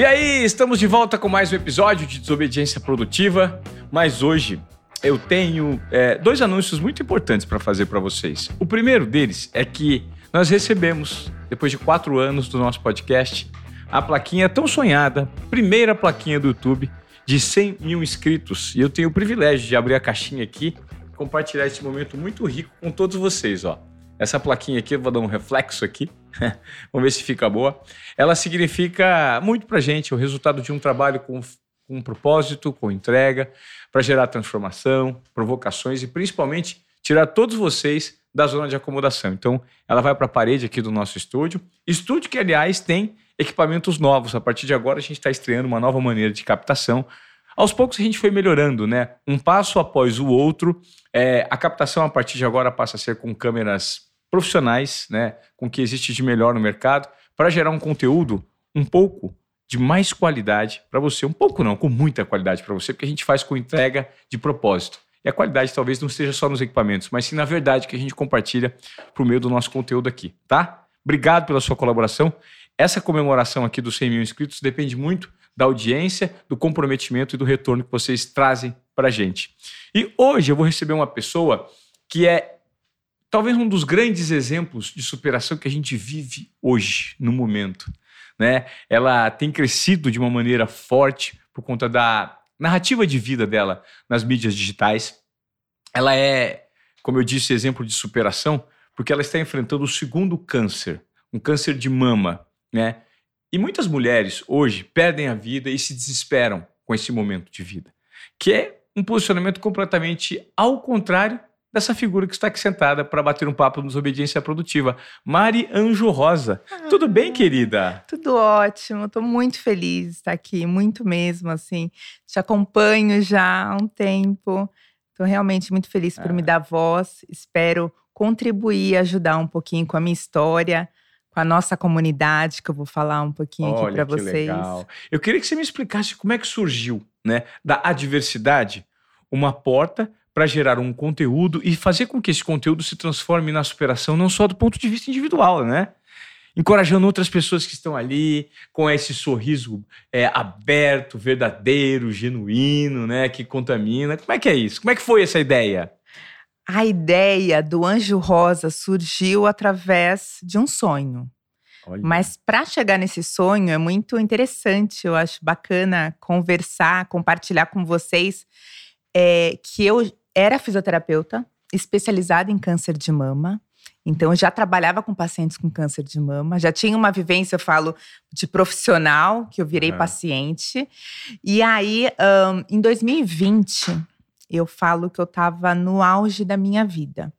E aí, estamos de volta com mais um episódio de Desobediência Produtiva, mas hoje eu tenho é, dois anúncios muito importantes para fazer para vocês. O primeiro deles é que nós recebemos, depois de quatro anos do nosso podcast, a plaquinha tão sonhada, primeira plaquinha do YouTube de 100 mil inscritos. E eu tenho o privilégio de abrir a caixinha aqui compartilhar esse momento muito rico com todos vocês, ó. Essa plaquinha aqui, vou dar um reflexo aqui. Vamos ver se fica boa. Ela significa muito pra gente, o resultado de um trabalho com, com um propósito, com entrega, para gerar transformação, provocações e principalmente tirar todos vocês da zona de acomodação. Então, ela vai para a parede aqui do nosso estúdio. Estúdio que, aliás, tem equipamentos novos. A partir de agora, a gente está estreando uma nova maneira de captação. Aos poucos a gente foi melhorando, né? Um passo após o outro. É, a captação a partir de agora passa a ser com câmeras profissionais, né? Com o que existe de melhor no mercado, para gerar um conteúdo um pouco de mais qualidade para você. Um pouco não, com muita qualidade para você, porque a gente faz com entrega de propósito. E a qualidade talvez não esteja só nos equipamentos, mas sim na verdade que a gente compartilha por meio do nosso conteúdo aqui, tá? Obrigado pela sua colaboração. Essa comemoração aqui dos 100 mil inscritos depende muito da audiência, do comprometimento e do retorno que vocês trazem para a gente. E hoje eu vou receber uma pessoa que é talvez um dos grandes exemplos de superação que a gente vive hoje, no momento né? Ela tem crescido de uma maneira forte por conta da narrativa de vida dela nas mídias digitais. Ela é, como eu disse, exemplo de superação, porque ela está enfrentando o segundo câncer, um câncer de mama, né? E muitas mulheres hoje perdem a vida e se desesperam com esse momento de vida, que é um posicionamento completamente ao contrário dessa figura que está aqui sentada para bater um papo nos Obediência Produtiva. Mari Anjo Rosa. Ah, tudo bem, querida? Tudo ótimo. Estou muito feliz de estar aqui, muito mesmo, assim. Te acompanho já há um tempo. Estou realmente muito feliz por ah. me dar voz. Espero contribuir, ajudar um pouquinho com a minha história, com a nossa comunidade, que eu vou falar um pouquinho Olha, aqui para vocês. Legal. Eu queria que você me explicasse como é que surgiu, né, da adversidade, uma porta para gerar um conteúdo e fazer com que esse conteúdo se transforme na superação, não só do ponto de vista individual, né? Encorajando outras pessoas que estão ali com esse sorriso é, aberto, verdadeiro, genuíno, né? Que contamina. Como é que é isso? Como é que foi essa ideia? A ideia do Anjo Rosa surgiu através de um sonho. Olha. Mas para chegar nesse sonho é muito interessante, eu acho bacana conversar, compartilhar com vocês é, que eu era fisioterapeuta, especializada em câncer de mama. Então, eu já trabalhava com pacientes com câncer de mama, já tinha uma vivência, eu falo, de profissional, que eu virei paciente. E aí, um, em 2020, eu falo que eu estava no auge da minha vida.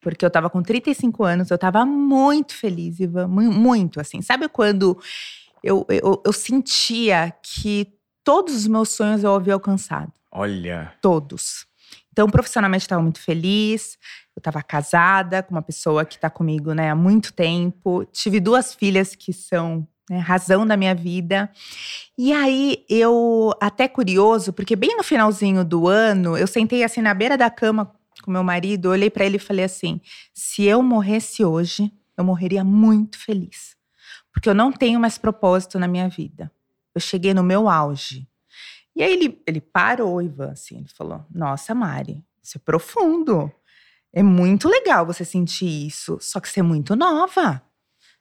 Porque eu estava com 35 anos, eu estava muito feliz, Ivan, muito assim. Sabe quando eu, eu, eu sentia que todos os meus sonhos eu havia alcançado? Olha. Todos. Então, profissionalmente, estava muito feliz. Eu estava casada com uma pessoa que está comigo né, há muito tempo. Tive duas filhas que são né, razão da minha vida. E aí, eu, até curioso, porque bem no finalzinho do ano, eu sentei assim na beira da cama com meu marido, olhei para ele e falei assim: se eu morresse hoje, eu morreria muito feliz. Porque eu não tenho mais propósito na minha vida. Eu cheguei no meu auge. E aí ele, ele parou, Ivan, assim, ele falou: Nossa, Mari, isso é profundo. É muito legal você sentir isso, só que você é muito nova.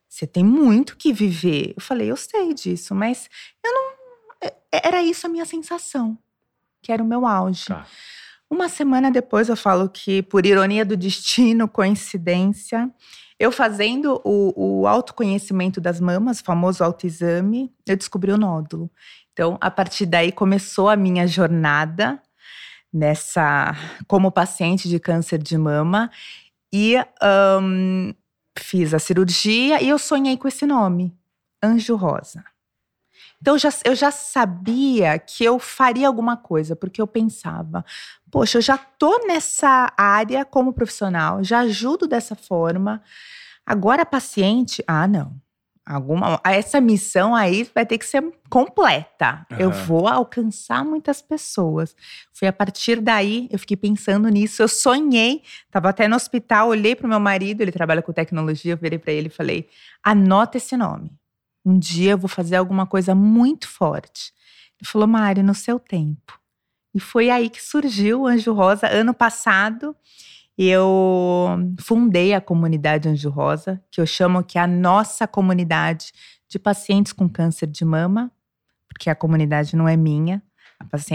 Você tem muito que viver. Eu falei, eu sei disso, mas eu não. É, era isso a minha sensação, que era o meu auge. Tá. Uma semana depois, eu falo que, por ironia do destino, coincidência, eu fazendo o, o autoconhecimento das mamas, o famoso autoexame, eu descobri o nódulo. Então, a partir daí começou a minha jornada nessa como paciente de câncer de mama e um, fiz a cirurgia e eu sonhei com esse nome, Anjo Rosa. Então já, eu já sabia que eu faria alguma coisa, porque eu pensava, poxa, eu já tô nessa área como profissional, já ajudo dessa forma. Agora paciente, ah, não alguma essa missão aí vai ter que ser completa. Uhum. Eu vou alcançar muitas pessoas. Foi a partir daí eu fiquei pensando nisso. Eu sonhei, estava até no hospital, olhei para o meu marido, ele trabalha com tecnologia, eu virei para ele e falei: "Anota esse nome". Um dia eu vou fazer alguma coisa muito forte. Ele falou, Mari, no seu tempo. E foi aí que surgiu o Anjo Rosa. Ano passado, eu fundei a comunidade Anjo Rosa, que eu chamo que é a nossa comunidade de pacientes com câncer de mama, porque a comunidade não é minha,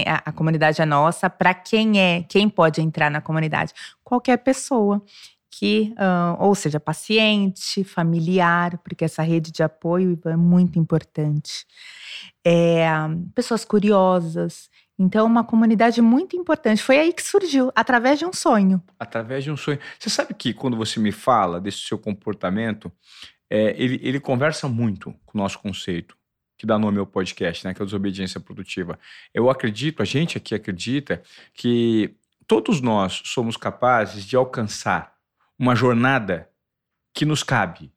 a, a comunidade é nossa. Para quem é, quem pode entrar na comunidade? Qualquer pessoa que, uh, ou seja, paciente, familiar, porque essa rede de apoio é muito importante. É, pessoas curiosas. Então, uma comunidade muito importante. Foi aí que surgiu, através de um sonho. Através de um sonho. Você sabe que quando você me fala desse seu comportamento, é, ele, ele conversa muito com o nosso conceito que dá nome ao podcast, né, que é a desobediência produtiva. Eu acredito, a gente aqui acredita que todos nós somos capazes de alcançar uma jornada que nos cabe.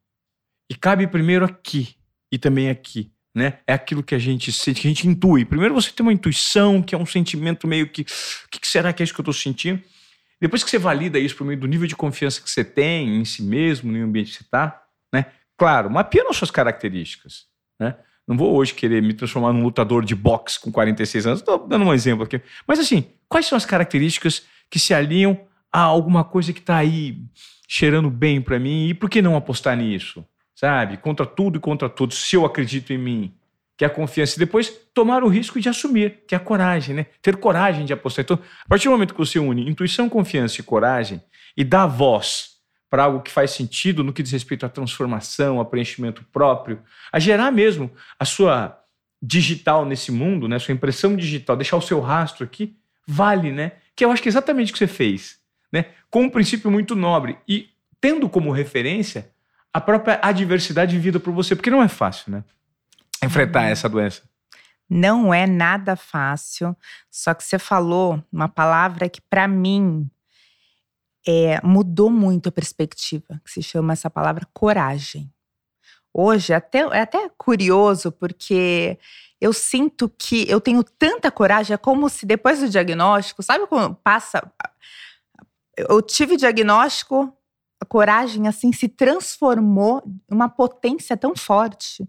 E cabe primeiro aqui e também aqui, né? É aquilo que a gente sente, que a gente intui. Primeiro você tem uma intuição, que é um sentimento meio que, o que será que é isso que eu estou sentindo? Depois que você valida isso por meio do nível de confiança que você tem em si mesmo, no ambiente que você está, né? Claro, mapeando as suas características, né? Não vou hoje querer me transformar num lutador de boxe com 46 anos. Estou dando um exemplo aqui. Mas assim, quais são as características que se alinham a alguma coisa que está aí cheirando bem para mim? E por que não apostar nisso? Sabe? Contra tudo e contra todos, se eu acredito em mim. Que é a confiança. E depois tomar o risco de assumir, que é a coragem, né? Ter coragem de apostar. Então, a partir do momento que você une intuição, confiança e coragem e dá voz para algo que faz sentido no que diz respeito à transformação, a preenchimento próprio, a gerar mesmo a sua digital nesse mundo, né, sua impressão digital, deixar o seu rastro aqui, vale, né? Que eu acho que é exatamente o que você fez, né? Com um princípio muito nobre e tendo como referência a própria adversidade vivida por você, porque não é fácil, né? Enfrentar essa doença. Não é nada fácil, só que você falou uma palavra que para mim é, mudou muito a perspectiva, que se chama essa palavra coragem. Hoje até, é até curioso, porque eu sinto que eu tenho tanta coragem, é como se depois do diagnóstico, sabe quando passa. Eu tive diagnóstico, coragem assim se transformou em uma potência tão forte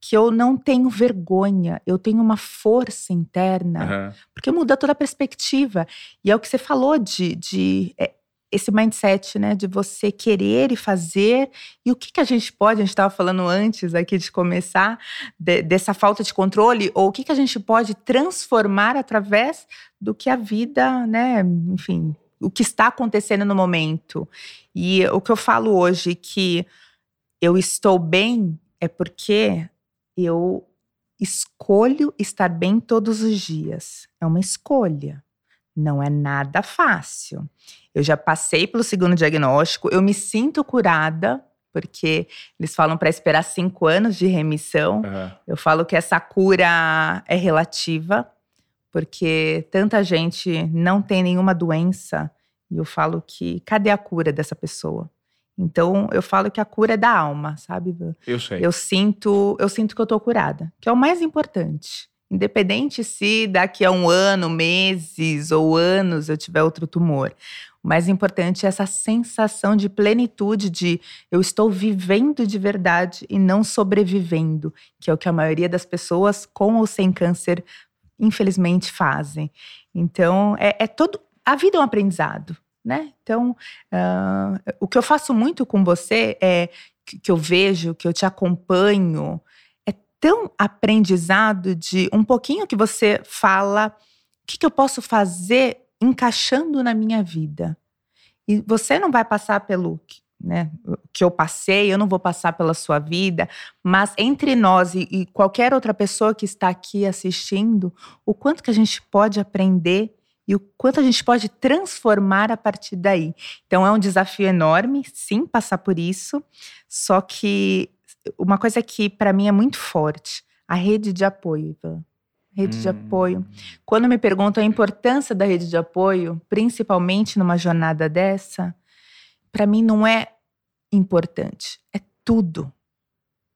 que eu não tenho vergonha, eu tenho uma força interna, uhum. porque muda toda a perspectiva. E é o que você falou de, de é, esse mindset, né, de você querer e fazer. E o que, que a gente pode, a gente estava falando antes aqui de começar, de, dessa falta de controle, ou o que, que a gente pode transformar através do que a vida, né, enfim, o que está acontecendo no momento. E o que eu falo hoje que eu estou bem é porque eu escolho estar bem todos os dias. É uma escolha. Não é nada fácil. Eu já passei pelo segundo diagnóstico, eu me sinto curada, porque eles falam para esperar cinco anos de remissão. Uhum. Eu falo que essa cura é relativa, porque tanta gente não tem nenhuma doença. E eu falo que cadê a cura dessa pessoa? Então eu falo que a cura é da alma, sabe? Eu sei. Eu sinto, eu sinto que eu tô curada, que é o mais importante. Independente se daqui a um ano, meses ou anos eu tiver outro tumor. O mais importante é essa sensação de plenitude, de eu estou vivendo de verdade e não sobrevivendo, que é o que a maioria das pessoas com ou sem câncer, infelizmente, fazem. Então, é, é todo. A vida é um aprendizado, né? Então, uh, o que eu faço muito com você é que, que eu vejo, que eu te acompanho, tão aprendizado de um pouquinho que você fala, o que, que eu posso fazer encaixando na minha vida. E você não vai passar pelo né, que eu passei, eu não vou passar pela sua vida, mas entre nós e, e, qualquer outra pessoa que está aqui assistindo, o quanto que a gente pode aprender e o quanto a gente pode transformar a partir daí. Então é um desafio enorme, sim, passar por isso, só que uma coisa que para mim é muito forte, a rede de apoio, Ivan. Rede hum. de apoio. Quando me perguntam a importância da rede de apoio, principalmente numa jornada dessa, para mim não é importante, é tudo.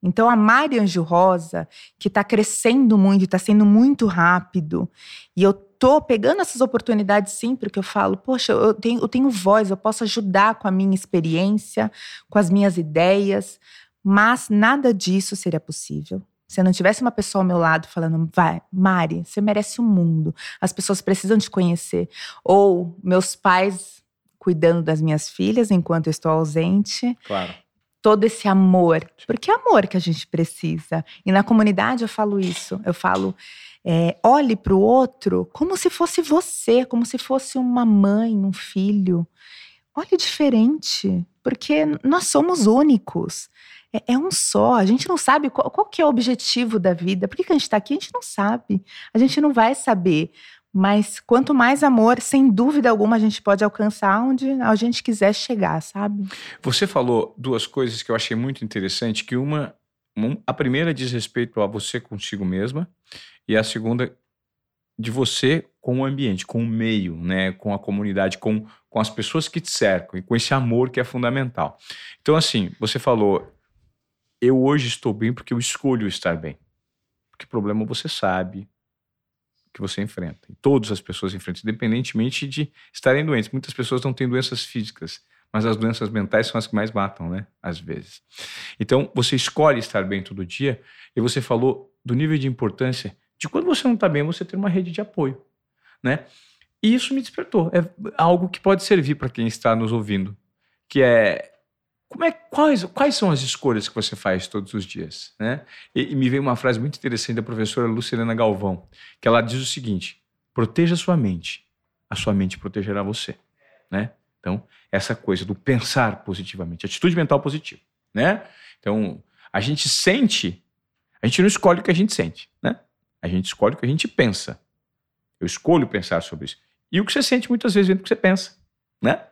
Então a Mari Anjo Rosa, que está crescendo muito, está sendo muito rápido, e eu tô pegando essas oportunidades sim, porque eu falo, poxa, eu tenho, eu tenho voz, eu posso ajudar com a minha experiência, com as minhas ideias, mas nada disso seria possível se eu não tivesse uma pessoa ao meu lado falando, vai, Mari, você merece o mundo, as pessoas precisam te conhecer. Ou meus pais cuidando das minhas filhas enquanto eu estou ausente. Claro. Todo esse amor, porque é amor que a gente precisa. E na comunidade eu falo isso. Eu falo, é, olhe para o outro como se fosse você, como se fosse uma mãe, um filho. Olhe diferente, porque nós somos únicos. É, é um só. A gente não sabe qual, qual, é o objetivo da vida. Por que, que a gente está aqui? A gente não sabe. A gente não vai saber. Mas quanto mais amor, sem dúvida alguma, a gente pode alcançar onde a gente quiser chegar, sabe? Você falou duas coisas que eu achei muito interessante, que uma, a primeira diz respeito a você consigo mesma e a segunda de você com o ambiente, com o meio, né, com a comunidade, com, com as pessoas que te cercam e com esse amor que é fundamental. Então assim, você falou, eu hoje estou bem porque eu escolho estar bem. Porque problema você sabe, que você enfrenta. E todas as pessoas enfrentam, independentemente de estarem doentes. Muitas pessoas não têm doenças físicas, mas as doenças mentais são as que mais matam, né? Às vezes. Então, você escolhe estar bem todo dia e você falou do nível de importância de quando você não está bem, você ter uma rede de apoio, né? E isso me despertou. É algo que pode servir para quem está nos ouvindo, que é é, quais, quais são as escolhas que você faz todos os dias? Né? E, e me veio uma frase muito interessante da professora Lucilena Galvão, que ela diz o seguinte: proteja sua mente, a sua mente protegerá você. Né? Então, essa coisa do pensar positivamente, atitude mental positiva. Né? Então, a gente sente, a gente não escolhe o que a gente sente, né? A gente escolhe o que a gente pensa. Eu escolho pensar sobre isso. E o que você sente muitas vezes vem do que você pensa, né?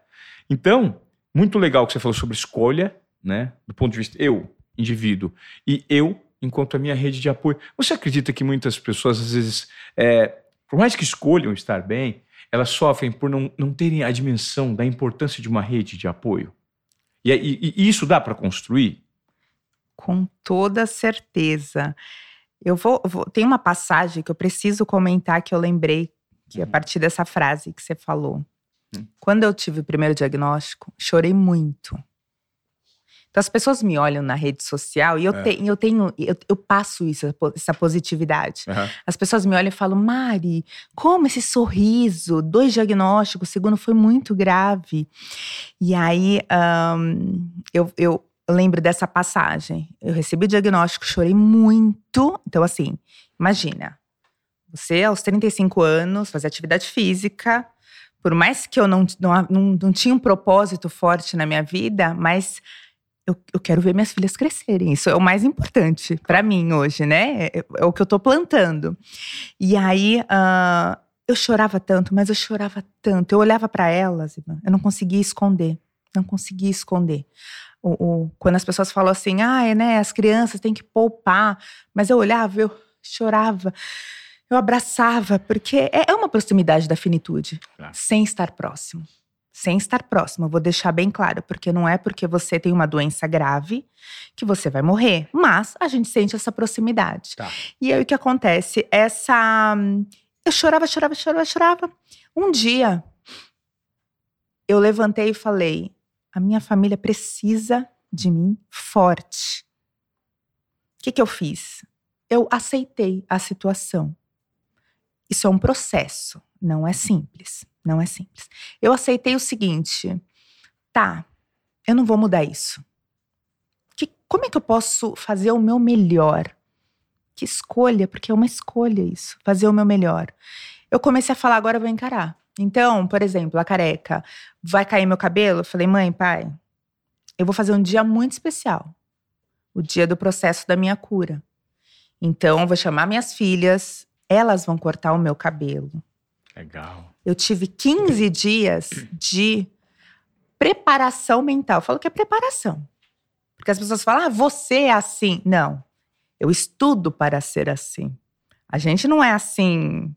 Então, muito legal que você falou sobre escolha, né? Do ponto de vista eu, indivíduo, e eu, enquanto a minha rede de apoio. Você acredita que muitas pessoas, às vezes, é, por mais que escolham estar bem, elas sofrem por não, não terem a dimensão da importância de uma rede de apoio? E, e, e isso dá para construir? Com toda certeza. Eu vou, vou, Tem uma passagem que eu preciso comentar que eu lembrei que a uhum. partir dessa frase que você falou. Hum. Quando eu tive o primeiro diagnóstico, chorei muito. Então as pessoas me olham na rede social e eu, é. tenho, eu tenho, eu, eu, passo isso, essa positividade. Uhum. As pessoas me olham e falam, Mari, como esse sorriso, dois diagnósticos, o segundo foi muito grave. E aí um, eu, eu lembro dessa passagem. Eu recebi o diagnóstico, chorei muito. Então, assim, imagina, você aos 35 anos, fazer atividade física, por mais que eu não, não, não, tinha um propósito forte na minha vida, mas eu, eu, quero ver minhas filhas crescerem. Isso é o mais importante para mim hoje, né? É, é, o que eu tô plantando. E aí uh, eu chorava tanto, mas eu chorava tanto. Eu olhava para elas, eu não conseguia esconder. Não conseguia esconder. O, o, quando as pessoas falam assim, ah, é, né, as crianças têm que poupar. Mas eu olhava, eu chorava eu abraçava, porque é, é uma proximidade da finitude, claro. sem estar próximo. Sem estar próximo, eu vou deixar bem claro, porque não é porque você tem uma doença grave que você vai morrer, mas a gente sente essa proximidade. Tá. E aí o que acontece? Essa. Eu chorava, chorava, chorava, chorava. Um dia, eu levantei e falei: a minha família precisa de mim forte. O que, que eu fiz? Eu aceitei a situação. Isso é um processo, não é simples, não é simples. Eu aceitei o seguinte, tá, eu não vou mudar isso. Que, como é que eu posso fazer o meu melhor? Que escolha, porque é uma escolha isso, fazer o meu melhor. Eu comecei a falar, agora eu vou encarar. Então, por exemplo, a careca, vai cair meu cabelo? Eu falei, mãe, pai, eu vou fazer um dia muito especial. O dia do processo da minha cura. Então, eu vou chamar minhas filhas, elas vão cortar o meu cabelo. Legal. Eu tive 15 dias de preparação mental. Eu falo que é preparação. Porque as pessoas falam, ah, você é assim. Não. Eu estudo para ser assim. A gente não é assim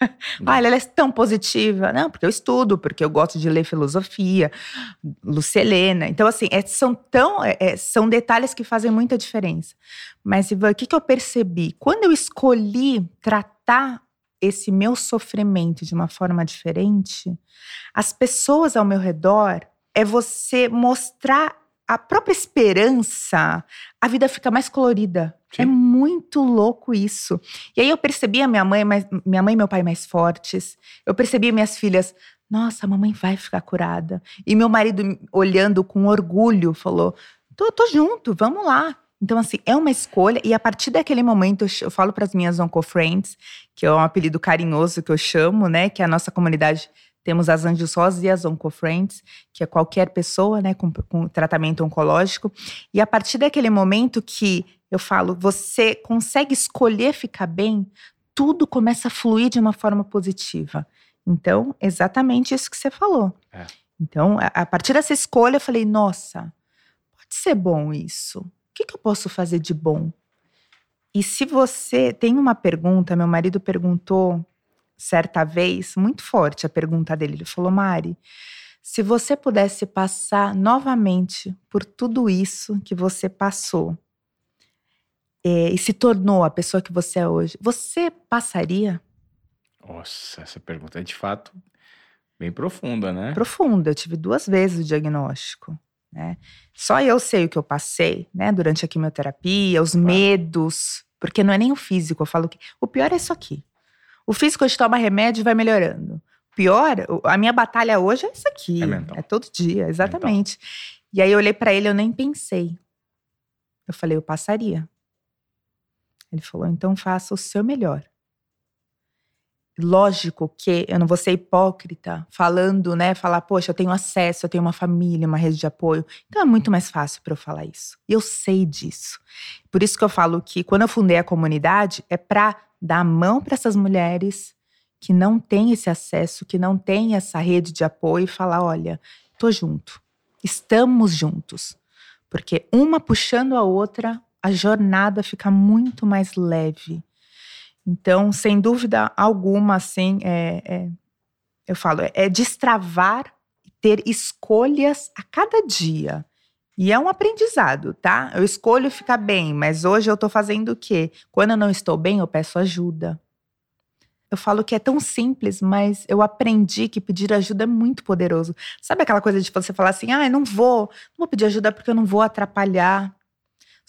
ah, ela é tão positiva. Não, porque eu estudo, porque eu gosto de ler filosofia, Lucelena. Então, assim, é, são tão. É, é, são detalhes que fazem muita diferença. Mas, Ivan, o que, que eu percebi? Quando eu escolhi tratar esse meu sofrimento de uma forma diferente, as pessoas ao meu redor é você mostrar a própria esperança, a vida fica mais colorida. Sim. É muito louco isso. E aí eu percebi a minha mãe, mais, minha mãe e meu pai mais fortes. Eu percebi minhas filhas, nossa, a mamãe vai ficar curada. E meu marido olhando com orgulho falou: tô, tô junto, vamos lá. Então, assim, é uma escolha, e a partir daquele momento eu, falo para as minhas Oncofriends, que é um apelido carinhoso que eu chamo, né? Que é a nossa comunidade temos as Anjos Rosas e as Oncofriends, que é qualquer pessoa, né, com, com, tratamento oncológico. E a partir daquele momento que eu falo, você consegue escolher ficar bem, tudo começa a fluir de uma forma positiva. Então, exatamente isso que você falou. É. Então, a, partir dessa escolha, eu falei, nossa, pode ser bom isso. O que, que eu posso fazer de bom? E se você tem uma pergunta, meu marido perguntou certa vez, muito forte a pergunta dele. Ele falou: Mari, se você pudesse passar novamente por tudo isso que você passou é, e se tornou a pessoa que você é hoje, você passaria? Nossa, essa pergunta é de fato bem profunda, né? Profunda. Eu tive duas vezes o diagnóstico. Né? Só eu sei o que eu passei, né? Durante a quimioterapia, os claro. medos, porque não é nem o físico. Eu falo que o pior é isso aqui. O físico a gente toma remédio e vai melhorando. O pior, a minha batalha hoje é isso aqui. É, é todo dia, exatamente. Mental. E aí eu olhei para ele, eu nem pensei. Eu falei, eu passaria. Ele falou, então faça o seu melhor. Lógico que eu não vou ser hipócrita falando, né? Falar, poxa, eu tenho acesso, eu tenho uma família, uma rede de apoio. Então é muito mais fácil para eu falar isso. E eu sei disso. Por isso que eu falo que quando eu fundei a comunidade, é para dar a mão para essas mulheres que não têm esse acesso, que não têm essa rede de apoio e falar: olha, tô junto, estamos juntos. Porque uma puxando a outra, a jornada fica muito mais leve. Então, sem dúvida alguma, assim, é, é, eu falo, é, é destravar e ter escolhas a cada dia. E é um aprendizado, tá? Eu escolho ficar bem, mas hoje eu tô fazendo o quê? Quando eu não estou bem, eu peço ajuda. Eu falo que é tão simples, mas eu aprendi que pedir ajuda é muito poderoso. Sabe aquela coisa de você falar assim: ah, eu não vou, não vou pedir ajuda porque eu não vou atrapalhar.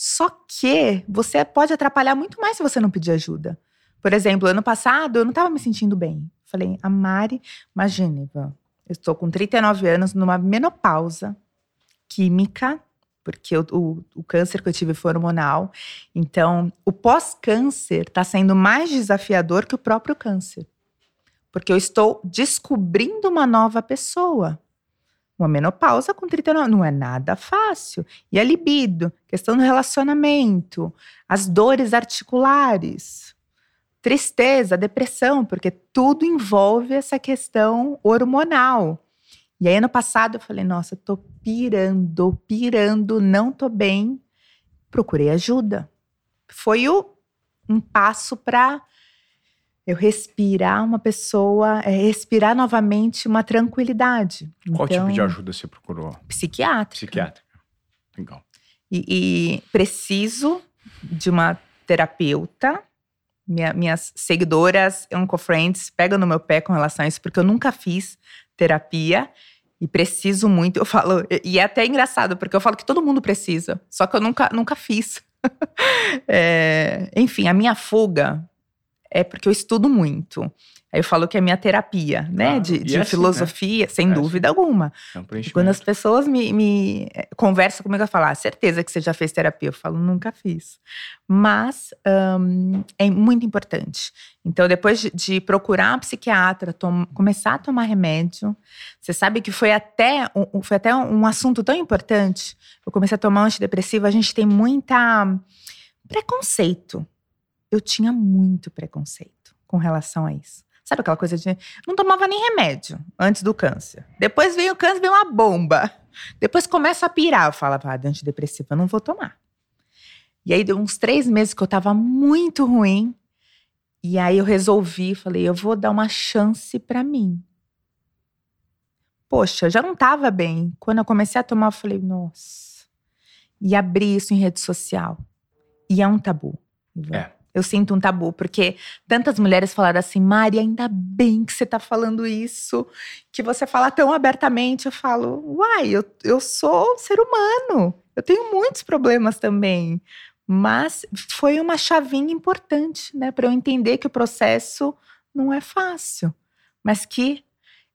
Só que você pode atrapalhar muito mais se você não pedir ajuda. Por exemplo, ano passado eu não estava me sentindo bem. Falei, a Mari, imagine, eu estou com 39 anos, numa menopausa química, porque o, o, o, câncer que eu tive foi hormonal. Então, o pós-câncer está sendo mais desafiador que o próprio câncer. Porque eu estou descobrindo uma nova pessoa. Uma menopausa com 39 não é nada fácil. E a libido, questão do relacionamento, as dores articulares, tristeza, depressão, porque tudo envolve essa questão hormonal. E aí, ano passado, eu falei: nossa, tô pirando, pirando, não tô bem. Procurei ajuda. Foi o, um passo para eu respirar uma pessoa, é, respirar novamente uma tranquilidade. Qual então, tipo de ajuda você procurou? Psiquiátrica. Psiquiátrica. Legal. E, e preciso de uma terapeuta. Minha, minhas seguidoras, Oncofriends, pegam no meu pé com relação a isso, porque eu nunca fiz terapia e preciso muito. Eu falo, e é até engraçado, porque eu falo que todo mundo precisa, só que eu nunca, nunca fiz. é, enfim, a minha fuga é porque eu estudo muito. Aí eu falo que é minha terapia, né? Ah, de, de é assim, filosofia, né? sem é dúvida assim. alguma. É um quando as pessoas me, me eh, conversam comigo, eu falo, ah, certeza que você já fez terapia. Eu falo, nunca fiz. Mas um, é muito importante. Então, depois de, de procurar um psiquiatra, tom, começar a tomar remédio, você sabe que foi até, um, foi até um assunto tão importante. Eu comecei a tomar um antidepressivo, a gente tem muita preconceito. Eu tinha muito preconceito com relação a isso. Sabe aquela coisa de. Não tomava nem remédio antes do câncer. Depois veio o câncer, veio uma bomba. Depois começa a pirar. Eu falava, ah, de antidepressivo, eu não vou tomar. E aí deu uns três meses que eu tava muito ruim. E aí eu resolvi, falei, eu vou dar uma chance para mim. Poxa, eu já não tava bem. Quando eu comecei a tomar, eu falei, nossa. E abri isso em rede social. E é um tabu. É. Eu sinto um tabu, porque tantas mulheres falaram assim, Mari, ainda bem que você tá falando isso, que você fala tão abertamente. Eu falo, uai, eu, eu sou ser humano, eu tenho muitos problemas também. Mas foi uma chavinha importante, né, para eu entender que o processo não é fácil, mas que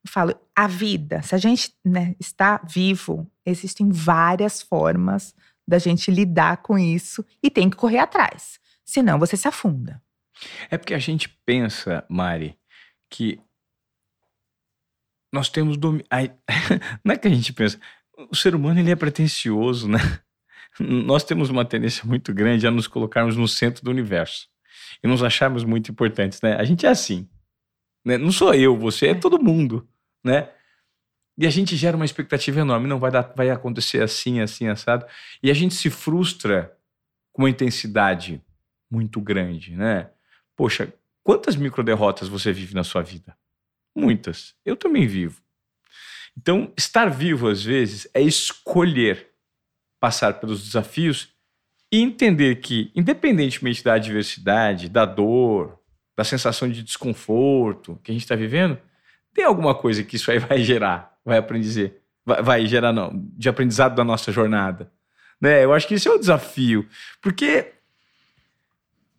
eu falo, a vida, se a gente né, está vivo, existem várias formas da gente lidar com isso e tem que correr atrás. Senão você se afunda. É porque a gente pensa, Mari, que nós temos domínio. Não é que a gente pensa. O ser humano ele é pretencioso, né? Nós temos uma tendência muito grande a nos colocarmos no centro do universo e nos acharmos muito importantes, né? A gente é assim. Né? Não sou eu, você é, é todo mundo, né? E a gente gera uma expectativa enorme, não vai dar, vai acontecer assim, assim, assado. E a gente se frustra com uma intensidade muito grande, né? Poxa, quantas micro derrotas você vive na sua vida? Muitas. Eu também vivo. Então, estar vivo às vezes é escolher passar pelos desafios e entender que, independentemente da adversidade, da dor, da sensação de desconforto que a gente está vivendo, tem alguma coisa que isso aí vai gerar, vai aprender, vai, vai gerar não, de aprendizado da nossa jornada. Né? Eu acho que esse é o desafio, porque,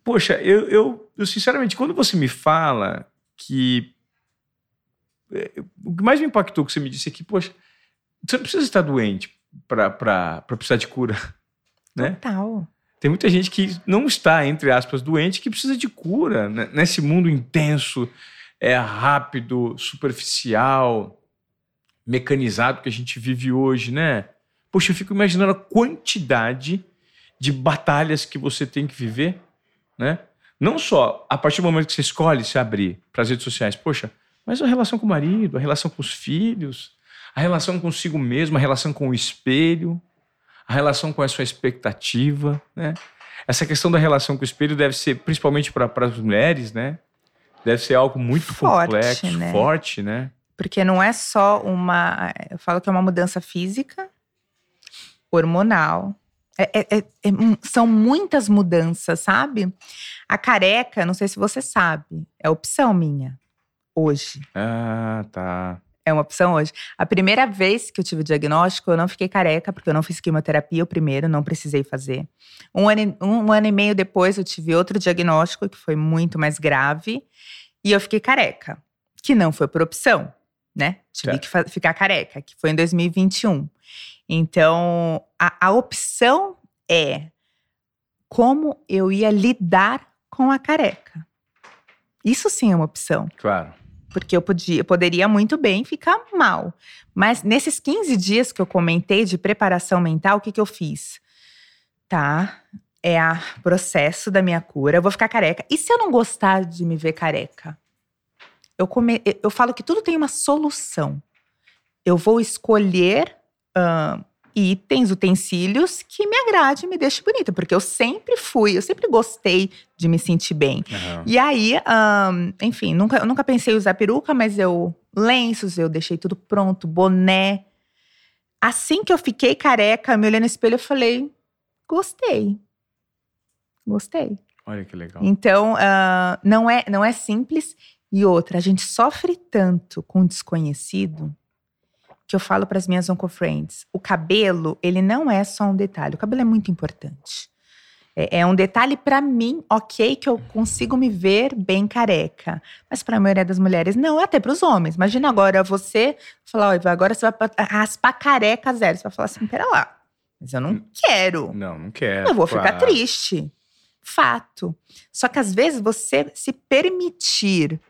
poxa, eu, eu, eu sinceramente, quando você me fala que é, o que mais me impactou que você me disse é que, poxa, você não precisa estar doente para precisar de cura, né? Total. Tem muita gente que não está, entre aspas, doente, que precisa de cura né? nesse mundo intenso, é rápido, superficial, mecanizado que a gente vive hoje, né? Poxa, eu fico imaginando a quantidade de batalhas que você tem que viver, né? Não só a partir do momento que você escolhe se abrir para as redes sociais, poxa, mas a relação com o marido, a relação com os filhos, a relação consigo mesmo, a relação com o espelho, a relação com a sua expectativa, né? Essa questão da relação com o espelho deve ser, principalmente para as mulheres, né? Deve ser algo muito forte, complexo, né? forte, né? Porque não é só uma. Eu falo que é uma mudança física, hormonal. É, é, é, é são muitas mudanças, sabe? A careca, não sei se você sabe, é opção minha hoje. Ah, tá. É uma opção hoje. A primeira vez que eu tive o diagnóstico, eu não fiquei careca, porque eu não fiz quimioterapia o primeiro, não precisei fazer. Um ano, um, um ano e meio depois, eu tive outro diagnóstico, que foi muito mais grave, e eu fiquei careca, que não foi por opção, né? Tive que ficar careca, que foi em 2021. Então, a, a opção é como eu ia lidar com a careca. Isso sim é uma opção. Claro porque eu, podia, eu poderia muito bem ficar mal. Mas nesses 15 dias que eu comentei de preparação mental, o que, que eu fiz? Tá, é o processo da minha cura, eu vou ficar careca. E se eu não gostar de me ver careca? Eu, come, eu falo que tudo tem uma solução. Eu vou escolher uh, itens, utensílios que me agrade e me deixe bonita, porque eu sempre fui, eu sempre gostei de me sentir bem. Uhum. E aí, um, enfim, nunca, eu nunca pensei em usar peruca, mas eu lenços, eu deixei tudo pronto, boné. Assim que eu fiquei careca, me olhando no espelho, eu falei: gostei. Gostei. Olha que legal. Então, uh, não, é, não é simples. E outra, a gente sofre tanto com o desconhecido que eu falo para as minhas oncofriends. O cabelo, ele não é só um detalhe. O cabelo é muito importante. É, é um detalhe para mim, ok, que eu consigo me ver bem careca. Mas para a maioria das mulheres, não, até para os homens. Imagina agora você falar, olha, agora você vai raspar careca zero. Você vai falar assim, pera lá, mas eu não hum. quero. Não, não quero. Eu vou ficar triste. Fato. Só que às vezes você se permitir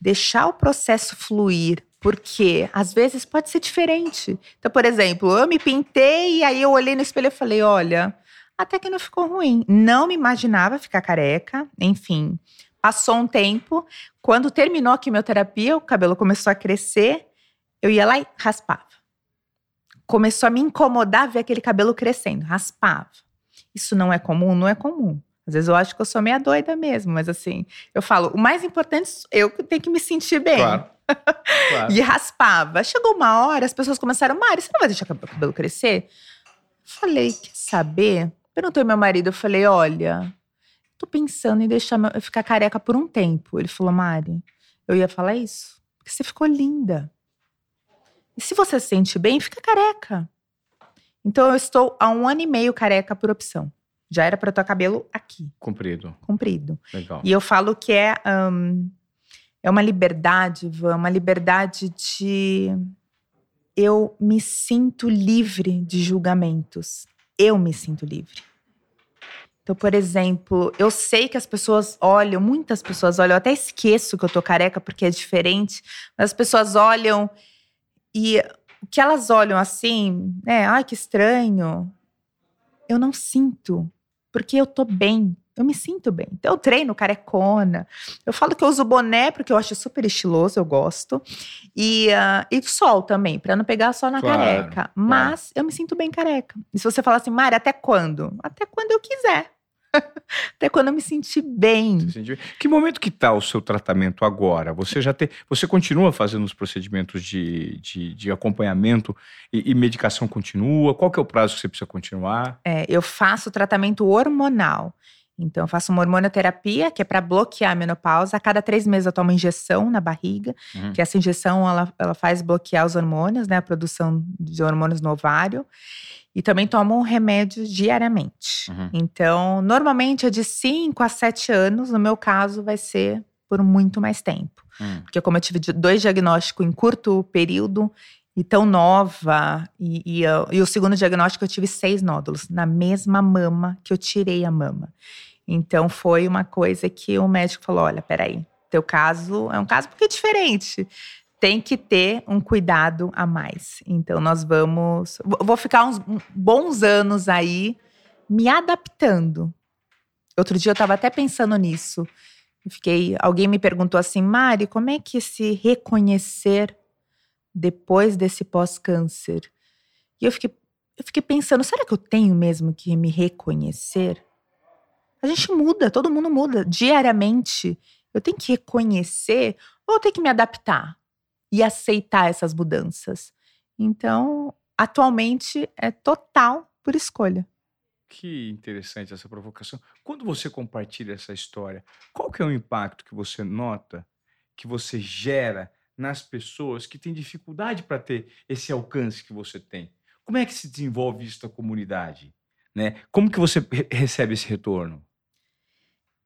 deixar o processo fluir, porque às vezes pode ser diferente. Então, por exemplo, eu me pintei e aí eu olhei no espelho e falei: olha, até que não ficou ruim. Não me imaginava ficar careca, enfim. Passou um tempo, quando terminou a quimioterapia, o cabelo começou a crescer, eu ia lá e raspava. Começou a me incomodar ver aquele cabelo crescendo, raspava. Isso não é comum? Não é comum. Às vezes eu acho que eu sou meia doida mesmo, mas assim, eu falo, o mais importante eu que tenho que me sentir bem. Claro. Claro. e raspava. Chegou uma hora, as pessoas começaram, Mari, você não vai deixar o cabelo crescer? Falei, quer saber? Perguntou meu marido, eu falei, olha, tô pensando em deixar eu ficar careca por um tempo. Ele falou, Mari, eu ia falar isso, porque você ficou linda. E se você se sente bem, fica careca. Então eu estou há um ano e meio careca por opção. Já era para ter cabelo aqui, Comprido. comprido. Legal. E eu falo que é, hum, é uma liberdade, Ivan, uma liberdade de. Eu me sinto livre de julgamentos. Eu me sinto livre. Então, por exemplo, eu sei que as pessoas olham, muitas pessoas olham, eu até esqueço que eu tô careca porque é diferente, mas as pessoas olham e o que elas olham assim, é, ai que estranho. Eu não sinto, porque eu tô bem. Eu me sinto bem. Então, eu treino carecona. Eu falo que eu uso boné porque eu acho super estiloso, eu gosto. E, uh, e sol também, para não pegar só na Claro, careca. Mas eu me sinto bem careca. E se você falar assim, Mari, até quando? Até quando eu quiser. até quando eu me sentir bem. Que momento que tá o seu tratamento agora? Você já tem. Você continua fazendo os procedimentos de, de, de acompanhamento e, e medicação continua? Qual que é o prazo que você precisa continuar? É, eu faço tratamento hormonal. Então, eu faço uma hormonioterapia, que é para bloquear a menopausa. A cada três meses eu tomo injeção na barriga, Uhum. que essa injeção ela, ela faz bloquear os hormônios, né? A produção de hormônios no ovário. E também tomo um remédio diariamente. Uhum. Então, normalmente é de 5 a 7 anos. No meu caso, vai ser por muito mais tempo. Hum. Porque como eu tive dois diagnósticos em curto período e tão nova, e, e, eu- e o segundo diagnóstico eu tive seis nódulos na mesma mama que eu tirei a mama. Então foi uma coisa que o médico falou: olha, peraí, teu caso é um caso porque é diferente. Tem que ter um cuidado a mais. Então nós vamos. vou- ficar uns bons anos aí me adaptando. Outro dia eu estava até pensando nisso. Eu fiquei, alguém me perguntou assim, Mari, como é que se reconhecer depois desse pós-câncer? E eu fiquei, eu fiquei pensando, será que eu tenho mesmo que me reconhecer? A gente muda, todo mundo muda diariamente. Eu tenho que reconhecer ou eu tenho que me adaptar e aceitar essas mudanças? Então, atualmente é total por escolha. Que interessante essa provocação. Quando você compartilha essa história, qual que é o impacto que você nota, que você gera nas pessoas que têm dificuldade para ter esse alcance que você tem? Como é que se desenvolve isso na comunidade? Né? Como que você re- recebe esse retorno?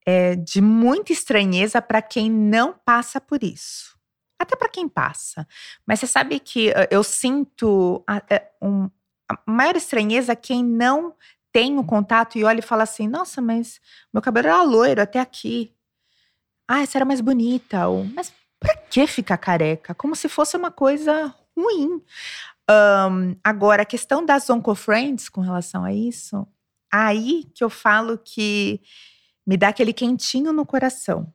É de muita estranheza para quem não passa por isso. Até para quem passa. Mas você sabe que eh, eu sinto a, é, um- a maior estranheza é quem não tem o contato e olha e fala assim: nossa, mas meu cabelo era loiro até aqui. Ah, essa era mais bonita. Ou, mas pra que ficar careca? Como se fosse uma coisa ruim. Ahn, agora, a questão das oncofriends com relação a isso, aí que eu falo que me dá aquele quentinho no coração.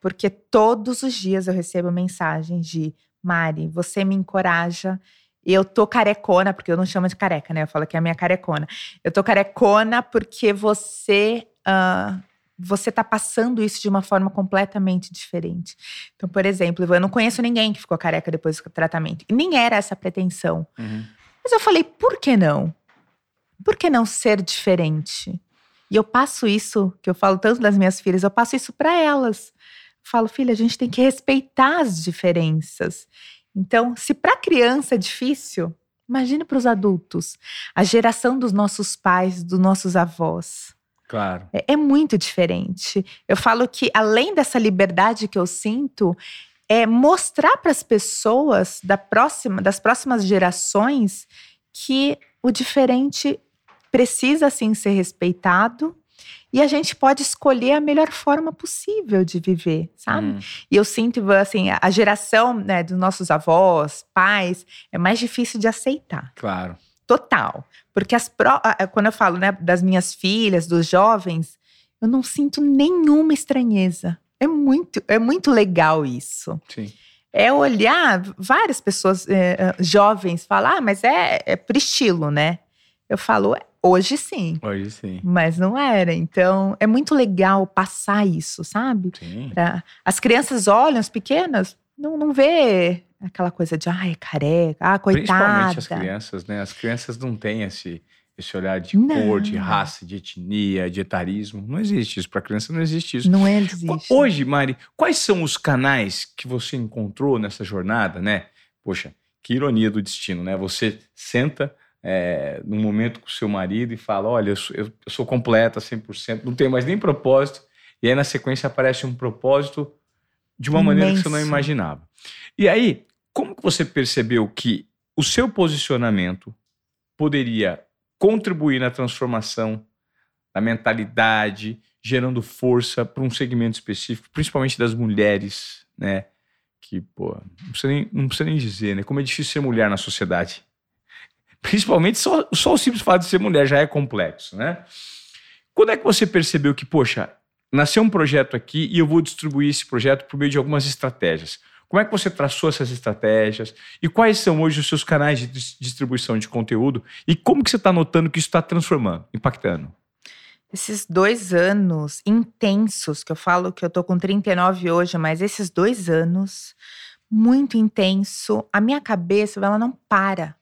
Porque todos os dias eu recebo mensagens de Mari, você me encoraja. Eu tô carecona, porque eu não chamo de careca, né? Eu falo que é a minha carecona. Eu tô carecona porque você ah, você tá passando isso de uma forma completamente diferente. Então, por exemplo, eu não conheço ninguém que ficou careca depois do tratamento. E nem era essa a pretensão. Mas eu falei, por que não? Por que não ser diferente? E eu passo isso, que eu falo tanto das minhas filhas, eu passo isso para elas. Eu falo, filha, a gente tem que respeitar as diferenças. Então, se para criança é difícil, imagine para os adultos. A geração dos nossos pais, dos nossos avós. Claro. É, é muito diferente. Eu falo que, além dessa liberdade que eu sinto, é mostrar para as pessoas da próxima, das próximas gerações que o diferente precisa sim ser respeitado e a gente pode escolher a melhor forma possível de viver, sabe? Hum. E eu sinto assim, a geração né, dos nossos avós, pais, é mais difícil de aceitar. Claro. Total. Porque as ah, quando eu falo né, das minhas filhas, dos jovens, eu não sinto nenhuma estranheza. É muito, é muito legal isso. Sim. É olhar, várias pessoas eh, jovens falam, ah, mas é, é por estilo, né? Eu falo, "É, hoje sim, Hoje sim. mas não era. Então, é muito legal passar isso, sabe? Sim. Pra- As crianças olham, as pequenas, não, não vê aquela coisa de, ai, careca, ah, coitada. Principalmente as crianças, né? As crianças não têm esse, esse olhar de Não. cor, de raça, de etnia, de etarismo. Não existe isso. Para criança não existe isso. Não existe. Hoje, Mari, quais são os canais que você encontrou nessa jornada, né? Poxa, que ironia do destino, né? Você senta é, num momento com o seu marido e fala: Olha, eu sou, eu, sou completa 100%, não tenho mais nem propósito. E aí, na sequência, aparece um propósito de uma Imenso. maneira que você não imaginava. E aí, como que você percebeu que o seu posicionamento poderia contribuir na transformação da mentalidade, gerando força para um segmento específico, principalmente das mulheres, né? Que, pô, não precisa nem, não precisa nem dizer, né? Como é difícil ser mulher na sociedade. Principalmente só, só o simples fato de ser mulher já é complexo, né? Quando é que você percebeu que, poxa, nasceu um projeto aqui e eu vou distribuir esse projeto por meio de algumas estratégias? Como é que você traçou essas estratégias? E quais são hoje os seus canais de distribuição de conteúdo? E como que você está notando que isso está transformando, impactando? Esses dois anos intensos, que eu falo que eu tô com 39 hoje, mas esses dois anos, muito intenso, a minha cabeça, ela não para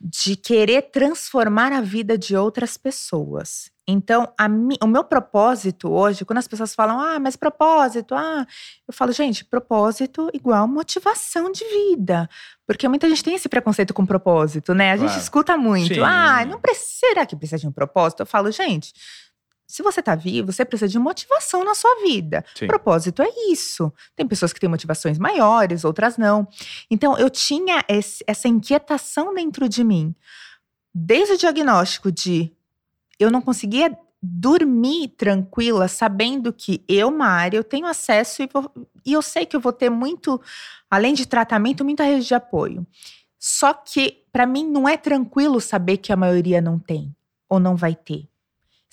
de querer transformar a vida de outras pessoas. Então, mi, o meu propósito hoje, quando as pessoas falam, ah, mas propósito, ah, eu falo, gente, propósito igual motivação de vida. Porque muita gente tem esse preconceito com propósito, né? A claro. gente escuta muito, Sim. ah, não precisa, será que precisa de um propósito? Eu falo, gente, se você está vivo, você precisa de motivação na sua vida. Sim. Propósito é isso. Tem pessoas que têm motivações maiores, outras não. Então, eu tinha esse, essa inquietação dentro de mim. Desde o diagnóstico de eu não conseguia dormir tranquila, sabendo que eu, Mari, eu tenho acesso e, vou, e eu sei que eu vou ter muito, além de tratamento, muita rede de apoio. Só que, para mim, não é tranquilo saber que a maioria não tem ou não vai ter.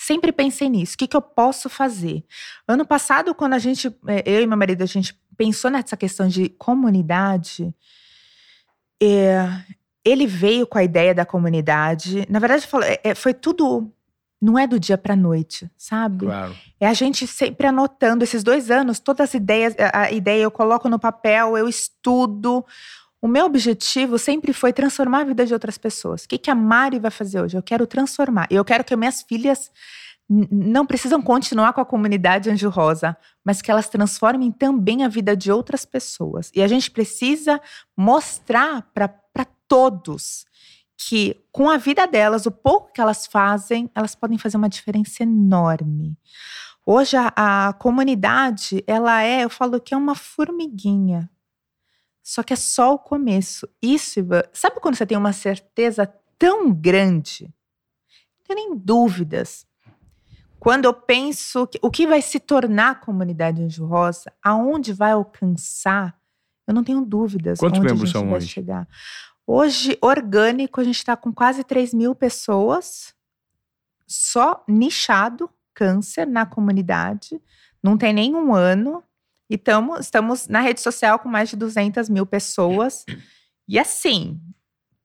Sempre pensei nisso. O que, que eu posso fazer? Ano passado, quando a gente, é, eu e meu marido, a gente pensou nessa questão de comunidade, é, ele veio com a ideia da comunidade. Na verdade, é, é foi tudo. Não é do dia para noite, sabe? Claro. É a gente sempre anotando esses dois anos, todas as ideias, a ideia eu coloco no papel, eu estudo. O meu objetivo sempre foi transformar a vida de outras pessoas. O que, que a Mari vai fazer hoje? Eu quero transformar. Eu quero que minhas filhas não precisam continuar com a comunidade Anjo Rosa, mas que elas transformem também a vida de outras pessoas. E a gente precisa mostrar para todos que com a vida delas, o pouco que elas fazem, elas podem fazer uma diferença enorme. Hoje a, a comunidade, ela é, eu falo que é uma formiguinha só que é só o começo. Isso, sabe quando você tem uma certeza tão grande? Não tem nem dúvidas. Quando eu penso que, o que vai se tornar a comunidade Anjo Rosa, aonde vai alcançar, eu não tenho dúvidas. Quantos onde membros a gente são vai hoje? chegar. Hoje, orgânico, a gente está com quase 3 mil pessoas, só nichado câncer na comunidade. Não tem nenhum ano. E tamo, estamos na rede social com mais de 200 mil pessoas. E assim,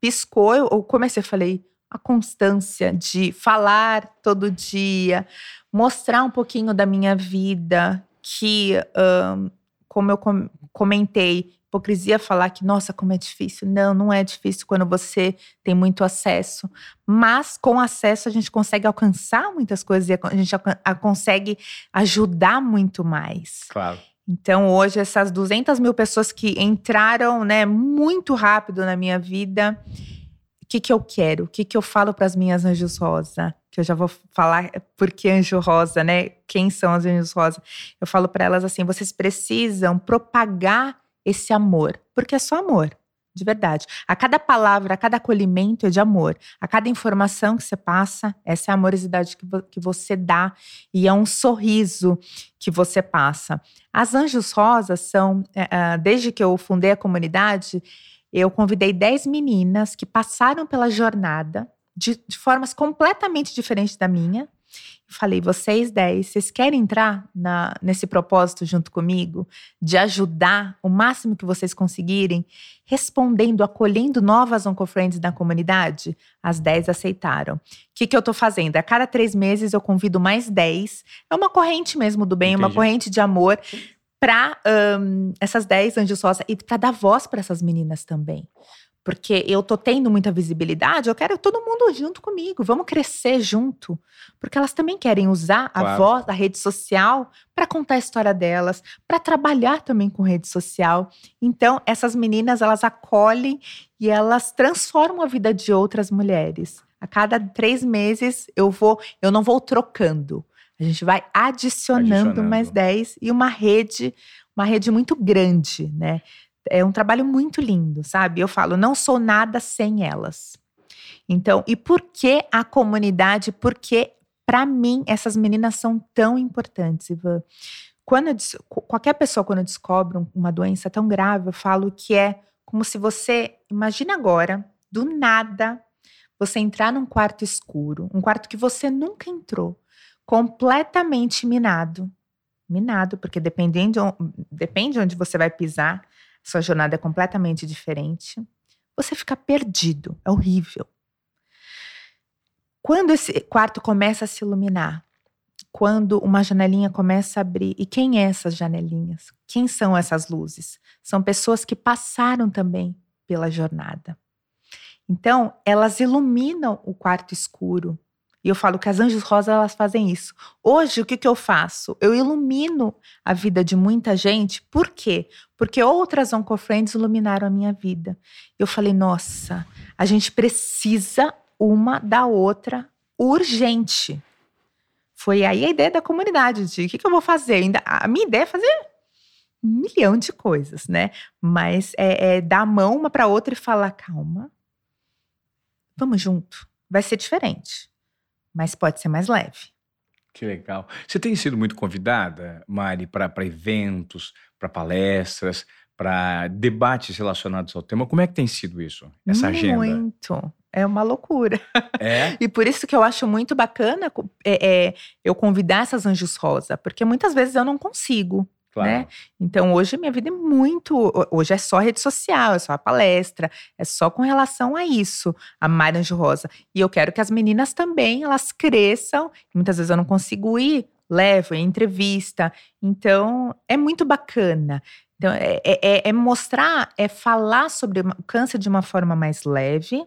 piscou, eu, eu comecei, falei, a constância de falar todo dia, mostrar um pouquinho da minha vida, que, um, como eu com, comentei, hipocrisia falar que, nossa, como é difícil. Não, não é difícil quando você tem muito acesso. Mas com acesso a gente consegue alcançar muitas coisas e a gente a consegue ajudar muito mais. Claro. Então, hoje, essas 200 mil pessoas que entraram né, muito rápido na minha vida, o que, que eu quero? O que, que eu falo para as minhas anjos rosa? Que eu já vou falar por que anjo rosa, né? Quem são as anjos rosa? Eu falo para elas assim: vocês precisam propagar esse amor, porque é só amor de verdade. A cada palavra, a cada acolhimento é de amor. A cada informação que você passa, essa é a amorosidade que, vo que você dá e é um sorriso que você passa. As Anjos Rosas são, uh, desde que eu fundei a comunidade, eu convidei 10 meninas que passaram pela jornada de, de formas completamente diferentes da minha, falei, vocês 10, vocês querem entrar na, nesse propósito junto comigo? De ajudar o máximo que vocês conseguirem, respondendo, acolhendo novas oncofriends da comunidade? As 10 aceitaram. O que, que eu estou fazendo? A cada três meses eu convido mais 10. É uma corrente mesmo do bem, Entendi. uma corrente de amor para um, essas 10 anjos rosa e para dar voz para essas meninas também porque eu tô tendo muita visibilidade, eu quero todo mundo junto comigo, vamos crescer junto, porque elas também querem usar claro. a voz da rede social para contar a história delas, para trabalhar também com rede social. Então, essas meninas, elas acolhem e elas transformam a vida de outras mulheres. A cada três meses eu vou, eu não vou trocando. A gente vai adicionando, adicionando. mais dez e uma rede, uma rede muito grande, né? É um trabalho muito lindo, sabe? Eu falo, não sou nada sem elas. Então, e por que a comunidade? Porque para mim essas meninas são tão importantes, Ivan. Quando eu, qualquer pessoa quando descobre uma doença tão grave, eu falo que é como se você, imagina agora, do nada, você entrar num quarto escuro, um quarto que você nunca entrou, completamente minado. Minado, porque dependendo, depende de onde você vai pisar, sua jornada é completamente diferente. Você fica perdido, é horrível. Quando esse quarto começa a se iluminar, quando uma janelinha começa a abrir, e quem é essas janelinhas? Quem são essas luzes? São pessoas que passaram também pela jornada. Então, elas iluminam o quarto escuro. E eu falo que as anjos rosas elas fazem isso. Hoje, o que, que eu faço? Eu ilumino a vida de muita gente. Por quê? Porque outras oncofriends iluminaram a minha vida. Eu falei, nossa, a gente precisa uma da outra urgente. Foi aí a ideia da comunidade de o que, que eu vou fazer. Ainda, a minha ideia é fazer um milhão de coisas, né? Mas é, é dar a mão uma para outra e falar: calma, vamos junto. Vai ser diferente, mas pode ser mais leve. Que legal. Você tem sido muito convidada, Mari, para eventos, para palestras, para debates relacionados ao tema. Como é que tem sido isso, essa muito. agenda? Muito. É uma loucura. É? e por isso que eu acho muito bacana é, é, eu convidar essas anjos rosa, porque muitas vezes eu não consigo. Claro. Né? Então hoje minha vida é muito. Hoje é só rede social, é só a palestra, é só com relação a isso, a Mari Anjo Rosa. E eu quero que as meninas também elas cresçam. Muitas vezes eu não consigo ir, levo em entrevista. Então é muito bacana. Então, é, é, é mostrar, é falar sobre o câncer de uma forma mais leve,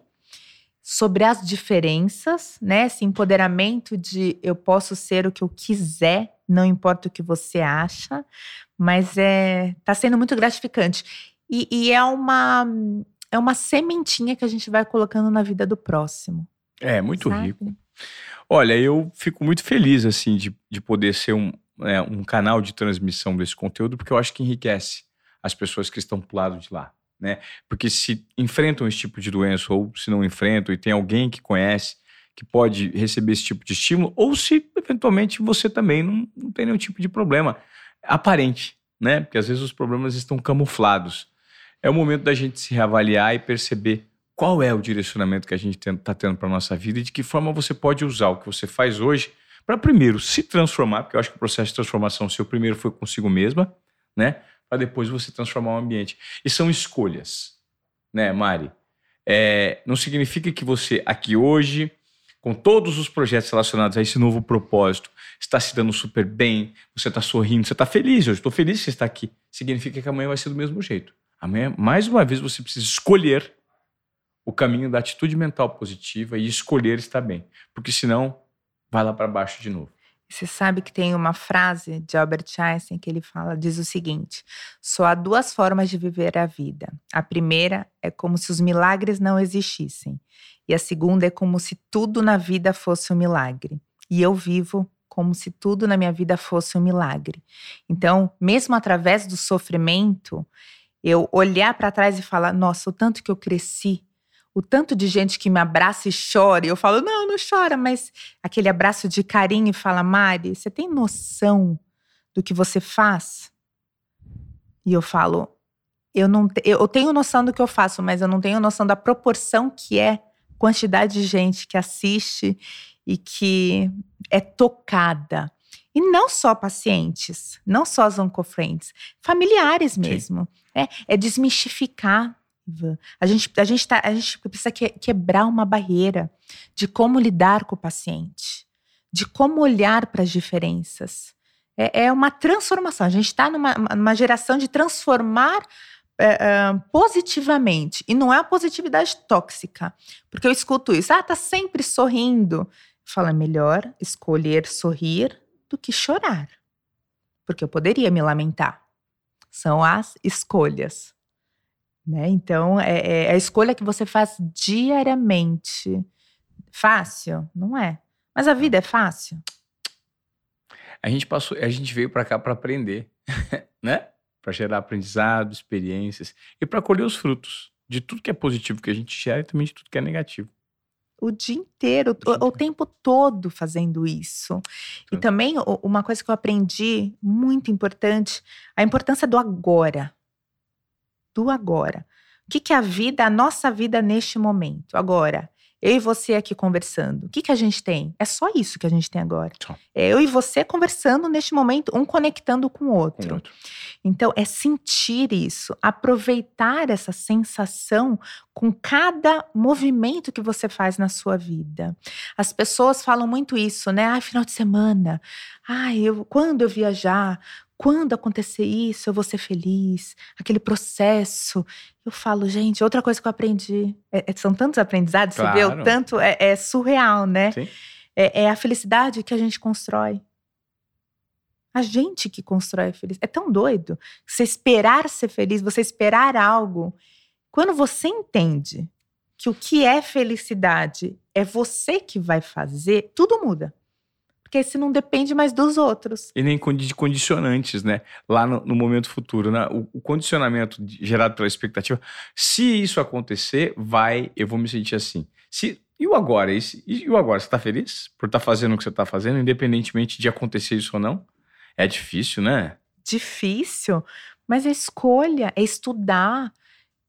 sobre as diferenças, né? Esse empoderamento de eu posso ser o que eu quiser, não importa o que você acha, mas é tá sendo muito gratificante. E, e é uma é uma sementinha que a gente vai colocando na vida do próximo. É, muito sabe? rico. Olha, eu fico muito feliz, assim, de, de poder ser um, é, um canal de transmissão desse conteúdo, porque eu acho que enriquece as pessoas que estão pro lado de lá né? Porque se enfrentam esse tipo de doença ou se não enfrentam e tem alguém que conhece que pode receber esse tipo de estímulo, ou se eventualmente você também não, não tem nenhum tipo de problema aparente, né? Porque às vezes os problemas estão camuflados. É o momento da gente se reavaliar e perceber qual é o direcionamento que a gente está tendo para nossa vida e de que forma você pode usar o que você faz hoje para primeiro se transformar, porque eu acho que o processo de transformação, seu primeiro foi consigo mesma, né? Para depois você transformar o ambiente. E são escolhas, né, Mari? É, não significa que você aqui hoje, com todos os projetos relacionados a esse novo propósito, está se dando super bem, você está sorrindo, você está feliz. Eu estou feliz que você está aqui. Significa que amanhã vai ser do mesmo jeito. Amanhã, mais uma vez, você precisa escolher o caminho da atitude mental positiva e escolher estar bem. Porque senão, vai lá para baixo de novo. Você sabe que tem uma frase de Albert Einstein que ele fala, diz o seguinte: só há duas formas de viver a vida. A primeira é como se os milagres não existissem, e a segunda é como se tudo na vida fosse um milagre. E eu vivo como se tudo na minha vida fosse um milagre. Então, mesmo através do sofrimento, eu olhar para trás e falar: nossa, o tanto que eu cresci, o tanto de gente que me abraça e chora, e eu falo, não, não chora, mas aquele abraço de carinho e fala, Mari, você tem noção do que você faz? E eu falo, eu não eu tenho noção do que eu faço, mas eu não tenho noção da proporção que é quantidade de gente que assiste e que é tocada. E não só pacientes, não só as oncofriends, familiares mesmo. É, é desmistificar a gente, a gente, tá, a gente precisa que, quebrar uma barreira de como lidar com o paciente, de como olhar para as diferenças. É, é, uma transformação. A gente está numa, numa geração de transformar é, é, positivamente. E não é a positividade tóxica. Porque eu escuto isso. Ah, tá sempre sorrindo. Fala, é melhor escolher sorrir do que chorar. Porque eu poderia me lamentar. São as escolhas. Né? Então, é, é a escolha que você faz diariamente. Fácil? Não é. Mas a vida é fácil? A gente passou, a gente veio para cá para aprender, né? Para gerar aprendizado, experiências e para colher os frutos de tudo que é positivo que a gente gera e também de tudo que é negativo. O dia inteiro, o, o, o tempo todo fazendo isso. E também uma coisa que eu aprendi muito importante, a importância do agora. Do agora. O que, que é a vida, a nossa vida neste momento? Agora, eu e você aqui conversando. O que, que a gente tem? É só isso que a gente tem agora. É eu e você conversando neste momento, um conectando com o outro. Com outro. Então, é sentir isso, aproveitar essa sensação com cada movimento que você faz na sua vida. As pessoas falam muito isso, né? Ah, final de semana. Ah, eu, quando eu viajar, quando acontecer isso, eu vou ser feliz. Aquele processo. Eu falo, gente, outra coisa que eu aprendi. É, é são tantos aprendizados, claro. você vê o tanto. É, é surreal, né? É, é, a felicidade que a gente constrói. A gente que constrói a felicidade. É tão doido. Você esperar ser feliz, você esperar algo. Quando você entende que o que é felicidade é você que vai fazer, tudo muda porque se não depende mais dos outros. E nem de condicionantes, né? Lá no, no momento futuro, né? O, o, condicionamento gerado pela expectativa, se isso acontecer, vai, eu vou me sentir assim. Se, e o agora? E, e o agora? Você tá feliz por estar tá fazendo o que você tá fazendo, independentemente de acontecer isso ou não? É difícil, né? Difícil, mas é escolha, é estudar.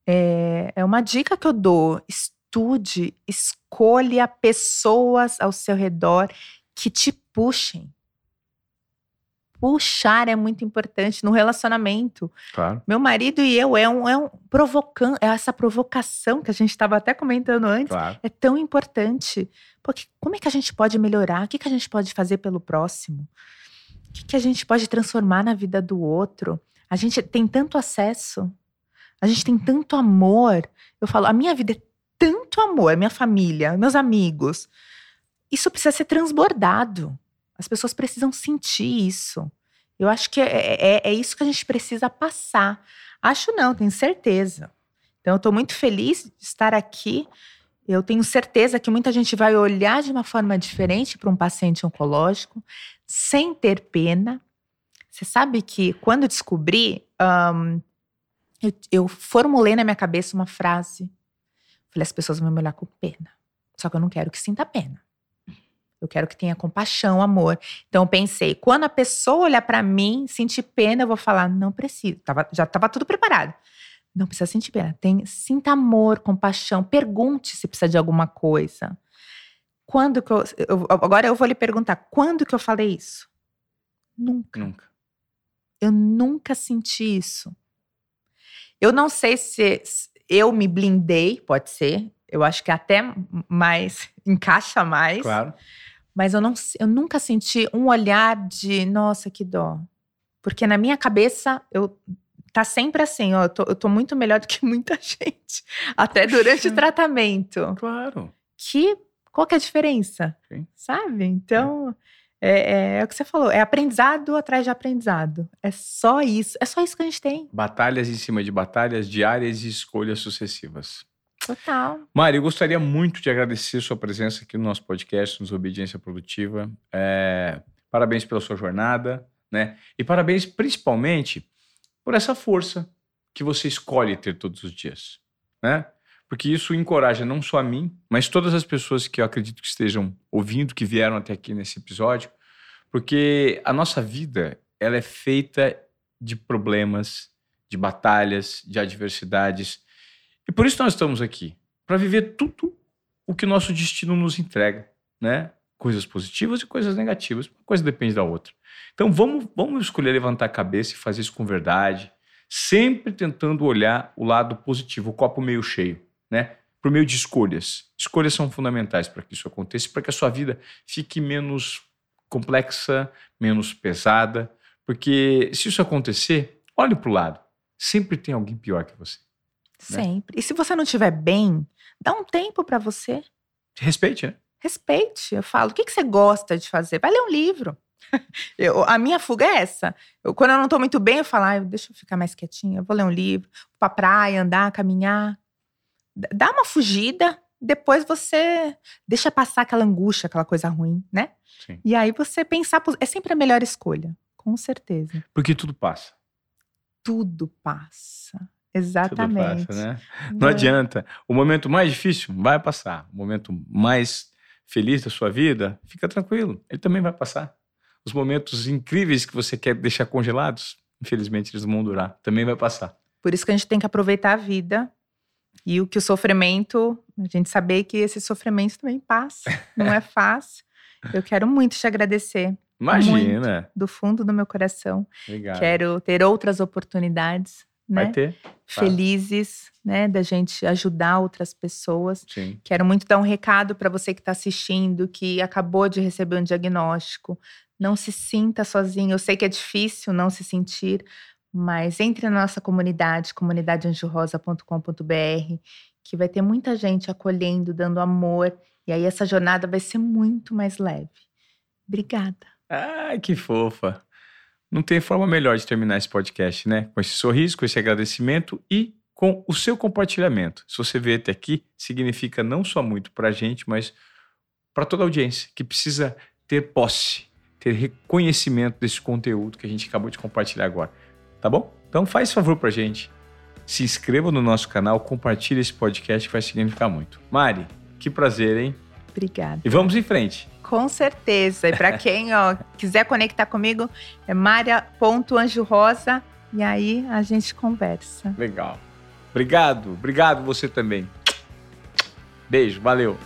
É, é uma dica que eu dou. Estude, escolha pessoas ao seu redor que te puxem. Puxar é muito importante no relacionamento. Claro. Meu marido e eu é um, é um provocando, é essa provocação que a gente estava até comentando antes, claro. é tão importante. Porque como é que a gente pode melhorar? O que, que a gente pode fazer pelo próximo? O que, que a gente pode transformar na vida do outro? A gente tem tanto acesso, a gente tem tanto amor. Eu falo, a minha vida é tanto amor, minha família, meus amigos. Isso precisa ser transbordado. As pessoas precisam sentir isso. Eu acho que é, é, é isso que a gente precisa passar. Acho não, tenho certeza. Então, eu estou muito feliz de estar aqui. Eu tenho certeza que muita gente vai olhar de uma forma diferente para um paciente oncológico, sem ter pena. Você sabe que quando descobri, um, eu, eu, formulei na minha cabeça uma frase. Falei, as pessoas vão me olhar com pena. Só que eu não quero que sinta pena. Eu quero que tenha compaixão, amor. Então eu pensei, quando a pessoa olhar para mim, sentir pena, eu vou falar, não preciso. Tava, já estava tudo preparado. Não precisa sentir pena. Tem, sinta amor, compaixão. Pergunte se precisa de alguma coisa. Quando que eu, eu, agora eu vou lhe perguntar, quando que eu falei isso? Nunca. Nunca. Eu nunca senti isso. Eu não sei se eu me blindei, pode ser. Eu acho que até mais encaixa mais. Claro. Mas eu, não, eu nunca senti um olhar de, nossa, que dó. Porque na minha cabeça, eu tá sempre assim, ó, eu tô, eu tô muito melhor do que muita gente. Até durante o tratamento. Claro. Que, qual que é a diferença? Sim. Sabe? Então, é. É, é, o que você falou, é aprendizado atrás de aprendizado. É só isso, é só isso que a gente tem. Batalhas em cima de batalhas diárias e escolhas sucessivas. Total. Mari, eu gostaria muito de agradecer sua presença aqui no nosso podcast, nos Obediência Produtiva. É, parabéns pela sua jornada, né? E parabéns principalmente por essa força que você escolhe ter todos os dias, né? Porque isso encoraja não só a mim, mas todas as pessoas que eu acredito que estejam ouvindo, que vieram até aqui nesse episódio, porque a nossa vida, ela é feita de problemas, de batalhas, de adversidades, e por isso nós estamos aqui, para viver tudo o que nosso destino nos entrega, né? Coisas positivas e coisas negativas. Uma coisa depende da outra. Então vamos, vamos escolher levantar a cabeça e fazer isso com verdade, sempre tentando olhar o lado positivo, o copo meio cheio, né? Por meio de escolhas. Escolhas são fundamentais para que isso aconteça, para que a sua vida fique menos complexa, menos pesada, porque se isso acontecer, olhe para o lado. Sempre tem alguém pior que você. Né? Sempre. E se você não estiver bem, dá um tempo para você. Respeite, né? Respeite. Eu falo, o que, que você gosta de fazer? Vai ler um livro. Eu, a minha fuga é essa. Eu, quando eu não tô muito bem, eu falo, ah, deixa eu ficar mais quietinha, eu vou ler um livro, vou pra praia, andar, caminhar. Dá uma fugida, depois você deixa passar aquela angústia, aquela coisa ruim, né? Sim. E aí você pensar, é sempre a melhor escolha, com certeza. Porque tudo passa. Tudo passa. Exatamente. Passa, né? Não adianta. O momento mais difícil vai passar. O momento mais feliz da sua vida, fica tranquilo, ele também vai passar. Os momentos incríveis que você quer deixar congelados, infelizmente eles não vão durar, também vai passar. Por isso que a gente tem que aproveitar a vida e o que o sofrimento, a gente saber que esse sofrimento também passa, não é fácil. Eu quero muito te agradecer. Imagina. Muito, do fundo do meu coração. Obrigado. Quero ter outras oportunidades Vai né? ter. Felizes, né, da gente ajudar outras pessoas. Sim. Quero muito dar um recado para você que está assistindo, que acabou de receber um diagnóstico. Não se sinta sozinho. Eu sei que é difícil não se sentir, mas entre na nossa comunidade, comunidadeanjorosa.com.br, que vai ter muita gente acolhendo, dando amor. E aí essa jornada vai ser muito mais leve. Obrigada. Ai, que fofa. Não tem forma melhor de terminar esse podcast, né? Com esse sorriso, com esse agradecimento e com o seu compartilhamento. Se você vê até aqui, significa não só muito para a gente, mas para toda a audiência que precisa ter posse, ter reconhecimento desse conteúdo que a gente acabou de compartilhar agora. Tá bom? Então faz favor para a gente. Se inscreva no nosso canal, compartilhe esse podcast que vai significar muito. Mari, que prazer, hein? Obrigada. E vamos em frente. Com certeza. E para quem ó, quiser conectar comigo, é maria.anjorosa e aí a gente conversa. Legal. Obrigado, obrigado você também. Beijo, valeu.